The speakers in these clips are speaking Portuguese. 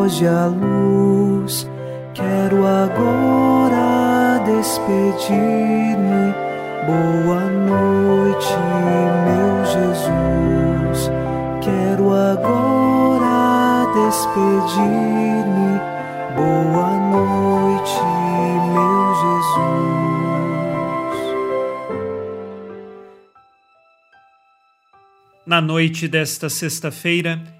Foge a luz. Quero agora despedir-me. Boa noite, meu Jesus. Quero agora despedir-me. Boa noite, meu Jesus. Na noite desta sexta-feira,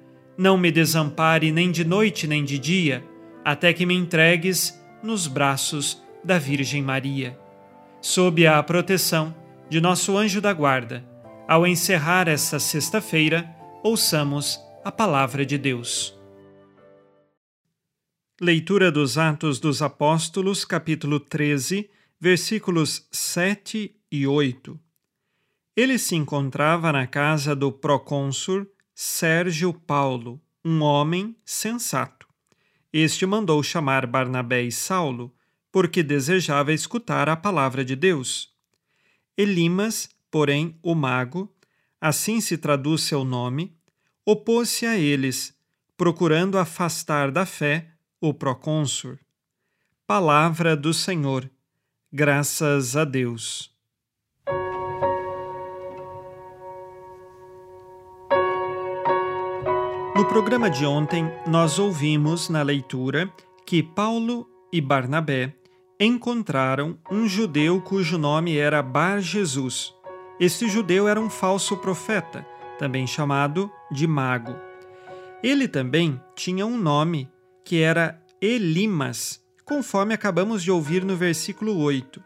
não me desampare nem de noite nem de dia, até que me entregues nos braços da Virgem Maria. Sob a proteção de nosso anjo da guarda, ao encerrar esta sexta-feira, ouçamos a palavra de Deus. Leitura dos Atos dos Apóstolos, capítulo 13, versículos 7 e 8. Ele se encontrava na casa do procônsul Sérgio Paulo, um homem sensato. Este mandou chamar Barnabé e Saulo, porque desejava escutar a palavra de Deus. Elimas, porém, o mago, assim se traduz seu nome, opôs-se a eles, procurando afastar da fé o procônsul. Palavra do Senhor. Graças a Deus. No programa de ontem, nós ouvimos na leitura que Paulo e Barnabé encontraram um judeu cujo nome era Bar Jesus. Este judeu era um falso profeta, também chamado de mago. Ele também tinha um nome que era Elimas, conforme acabamos de ouvir no versículo 8.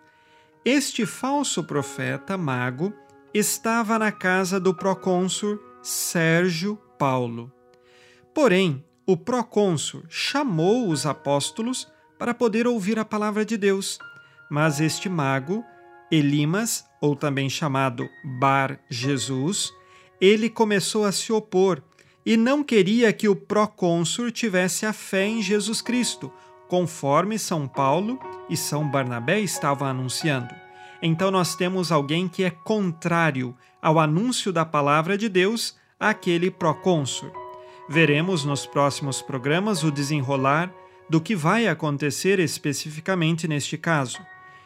Este falso profeta mago estava na casa do procônsul Sérgio Paulo. Porém, o procônsul chamou os apóstolos para poder ouvir a palavra de Deus. Mas este mago, Elimas, ou também chamado Bar Jesus, ele começou a se opor e não queria que o procônsul tivesse a fé em Jesus Cristo, conforme São Paulo e São Barnabé estavam anunciando. Então nós temos alguém que é contrário ao anúncio da palavra de Deus àquele procônsul. Veremos nos próximos programas o desenrolar do que vai acontecer especificamente neste caso.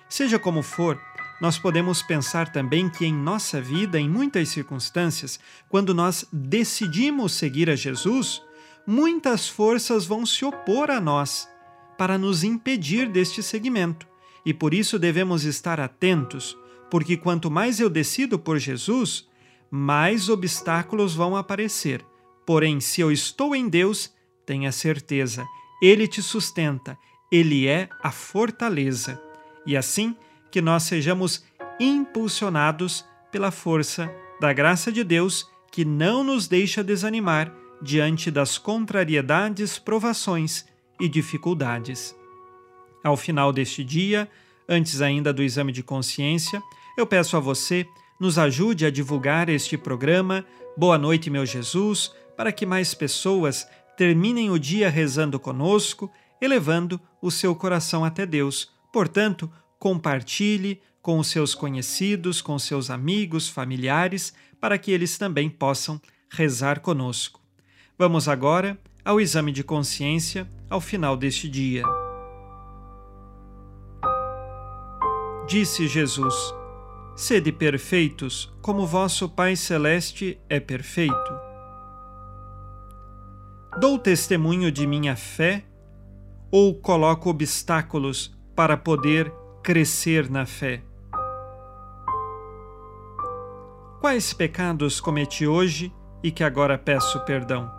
Seja como for, nós podemos pensar também que em nossa vida, em muitas circunstâncias, quando nós decidimos seguir a Jesus, muitas forças vão se opor a nós para nos impedir deste seguimento. E por isso devemos estar atentos, porque quanto mais eu decido por Jesus, mais obstáculos vão aparecer Porém, se eu estou em Deus, tenha certeza, Ele te sustenta, Ele é a fortaleza. E assim que nós sejamos impulsionados pela força da graça de Deus que não nos deixa desanimar diante das contrariedades, provações e dificuldades. Ao final deste dia, antes ainda do exame de consciência, eu peço a você, nos ajude a divulgar este programa. Boa noite, meu Jesus para que mais pessoas terminem o dia rezando conosco, elevando o seu coração até Deus. Portanto, compartilhe com os seus conhecidos, com seus amigos, familiares, para que eles também possam rezar conosco. Vamos agora ao exame de consciência ao final deste dia. Disse Jesus: Sede perfeitos, como vosso Pai Celeste é perfeito. Dou testemunho de minha fé ou coloco obstáculos para poder crescer na fé? Quais pecados cometi hoje e que agora peço perdão?